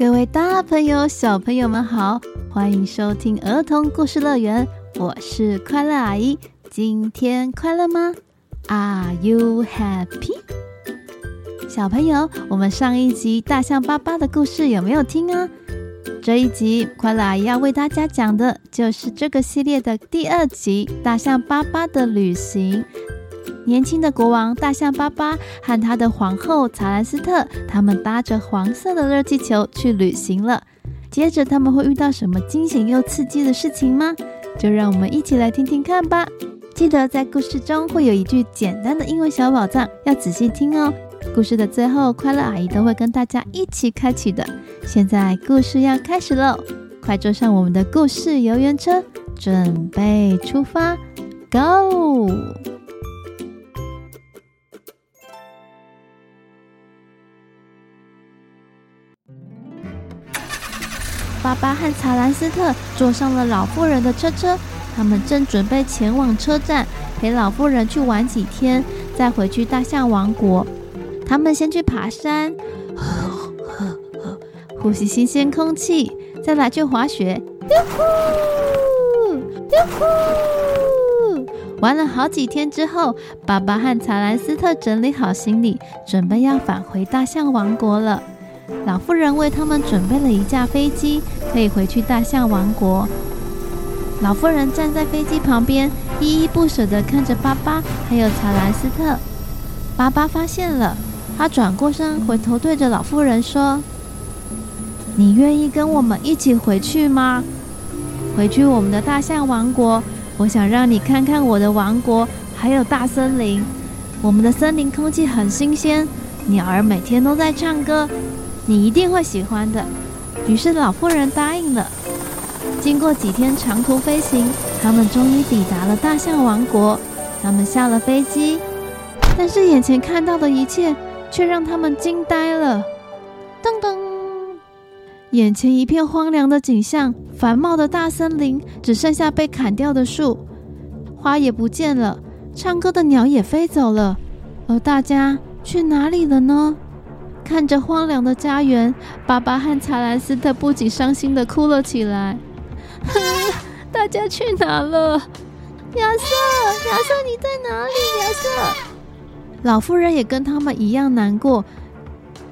各位大朋友、小朋友们好，欢迎收听儿童故事乐园，我是快乐阿姨。今天快乐吗？Are you happy？小朋友，我们上一集大象巴巴的故事有没有听啊？这一集快乐阿姨要为大家讲的就是这个系列的第二集《大象巴巴的旅行》。年轻的国王大象巴巴和他的皇后查兰斯特，他们搭着黄色的热气球去旅行了。接着他们会遇到什么惊险又刺激的事情吗？就让我们一起来听听看吧。记得在故事中会有一句简单的英文小宝藏，要仔细听哦。故事的最后，快乐阿姨都会跟大家一起开启的。现在故事要开始喽，快坐上我们的故事游园车，准备出发，Go！巴巴和查兰斯特坐上了老妇人的车车，他们正准备前往车站，陪老妇人去玩几天，再回去大象王国。他们先去爬山，呼，吸新鲜空气，再来去滑雪，呜呼呜呼。玩了好几天之后，巴巴和查兰斯特整理好行李，准备要返回大象王国了。老妇人为他们准备了一架飞机，可以回去大象王国。老妇人站在飞机旁边，依依不舍地看着巴巴还有查兰斯特。巴巴发现了，他转过身，回头对着老妇人说：“你愿意跟我们一起回去吗？回去我们的大象王国，我想让你看看我的王国，还有大森林。我们的森林空气很新鲜，鸟儿每天都在唱歌。”你一定会喜欢的。于是老妇人答应了。经过几天长途飞行，他们终于抵达了大象王国。他们下了飞机，但是眼前看到的一切却让他们惊呆了。噔噔，眼前一片荒凉的景象，繁茂的大森林只剩下被砍掉的树，花也不见了，唱歌的鸟也飞走了，而大家去哪里了呢？看着荒凉的家园，巴巴和查兰斯特不仅伤心地哭了起来。哼，大家去哪了？亚瑟，亚瑟，你在哪里？亚瑟，老妇人也跟他们一样难过，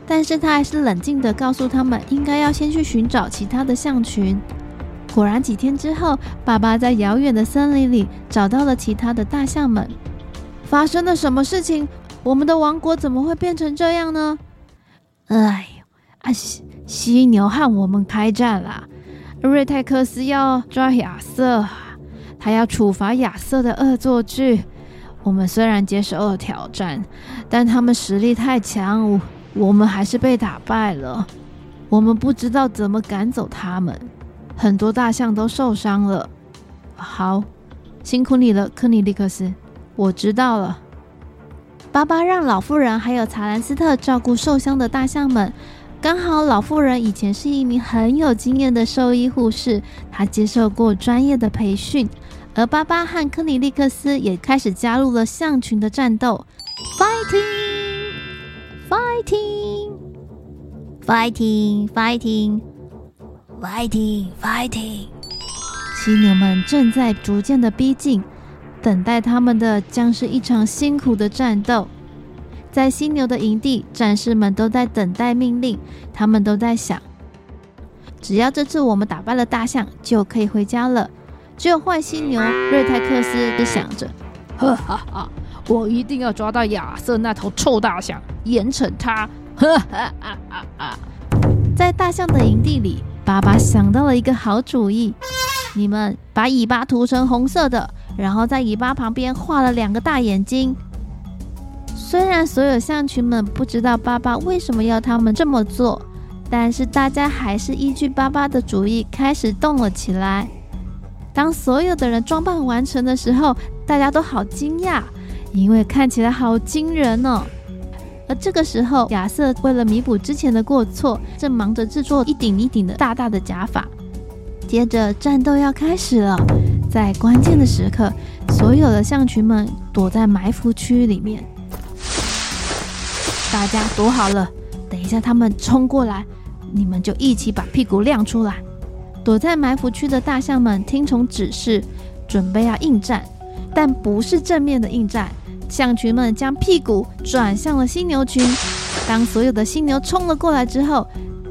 但是她还是冷静地告诉他们，应该要先去寻找其他的象群。果然，几天之后，爸爸在遥远的森林里找到了其他的大象们。发生了什么事情？我们的王国怎么会变成这样呢？哎呦，啊犀犀牛和我们开战了！瑞泰克斯要抓亚瑟，他要处罚亚瑟的恶作剧。我们虽然接受了挑战，但他们实力太强，我我们还是被打败了。我们不知道怎么赶走他们，很多大象都受伤了。好，辛苦你了，克尼利克斯，我知道了。巴巴让老妇人还有查兰斯特照顾受伤的大象们。刚好老妇人以前是一名很有经验的兽医护士，她接受过专业的培训。而巴巴和科尼利克斯也开始加入了象群的战斗，fighting，fighting，fighting，fighting，fighting，fighting。犀牛们正在逐渐的逼近。等待他们的将是一场辛苦的战斗。在犀牛的营地，战士们都在等待命令。他们都在想：只要这次我们打败了大象，就可以回家了。只有坏犀牛瑞泰克斯是想着：哈哈哈，我一定要抓到亚瑟那头臭大象，严惩他！哈哈哈哈哈！在大象的营地里，爸爸想到了一个好主意：你们把尾巴涂成红色的。然后在尾巴旁边画了两个大眼睛。虽然所有象群们不知道巴巴为什么要他们这么做，但是大家还是依据巴巴的主意开始动了起来。当所有的人装扮完成的时候，大家都好惊讶，因为看起来好惊人哦。而这个时候，亚瑟为了弥补之前的过错，正忙着制作一顶一顶的大大的假发。接着战斗要开始了。在关键的时刻，所有的象群们躲在埋伏区里面。大家躲好了，等一下他们冲过来，你们就一起把屁股亮出来。躲在埋伏区的大象们听从指示，准备要应战，但不是正面的应战。象群们将屁股转向了犀牛群。当所有的犀牛冲了过来之后，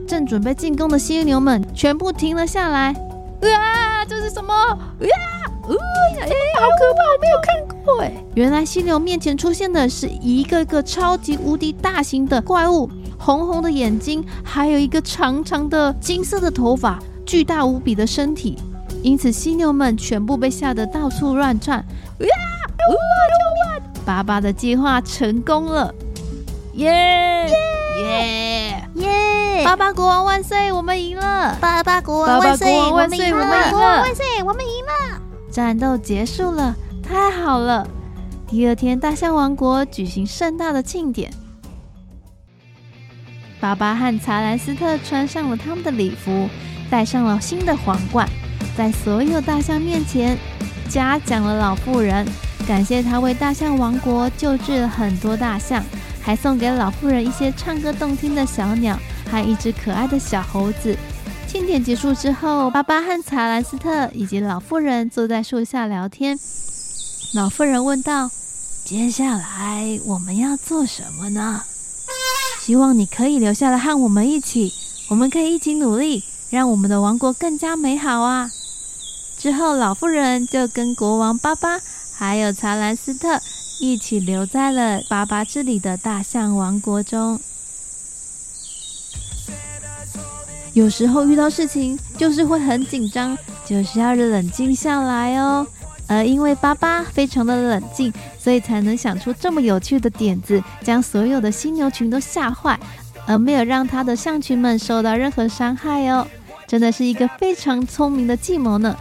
正准备进攻的犀牛们全部停了下来。啊！这是什么？啊！哎、呃，好可怕！我没有看过哎。原来犀牛面前出现的是一个个超级无敌大型的怪物，红红的眼睛，还有一个长长的金色的头发。巨大无比的身体，因此犀牛们全部被吓得到处乱窜。呀！救命！爸爸的计划成功了！耶耶耶！巴巴国王万岁！我们赢了！巴巴国王万岁！我们赢了！万岁！万岁！我们赢了！战斗结束了，太好了！第二天，大象王国举行盛大的庆典。巴巴和查兰斯特穿上了他们的礼服。戴上了新的皇冠，在所有大象面前嘉奖了老妇人，感谢她为大象王国救治了很多大象，还送给老妇人一些唱歌动听的小鸟和一只可爱的小猴子。庆典结束之后，巴巴和查兰斯特以及老妇人坐在树下聊天。老妇人问道：“接下来我们要做什么呢？希望你可以留下来和我们一起，我们可以一起努力。”让我们的王国更加美好啊！之后，老妇人就跟国王巴巴还有查兰斯特一起留在了巴巴这里的大象王国中。有时候遇到事情就是会很紧张，就是要冷静下来哦。而因为巴巴非常的冷静，所以才能想出这么有趣的点子，将所有的犀牛群都吓坏。而没有让他的象群们受到任何伤害哦，真的是一个非常聪明的计谋呢。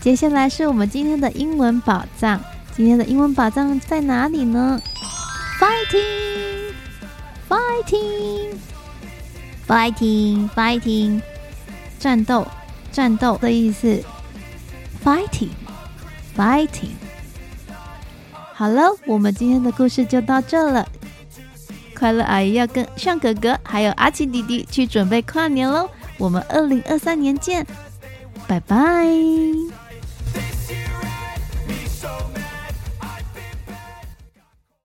接下来是我们今天的英文宝藏，今天的英文宝藏在哪里呢？Fighting，fighting fighting fighting，战斗，战斗的意思。Fighting，fighting。好了，我们今天的故事就到这了。快乐阿姨要跟象哥哥还有阿奇弟弟去准备跨年喽！我们二零二三年见，拜拜。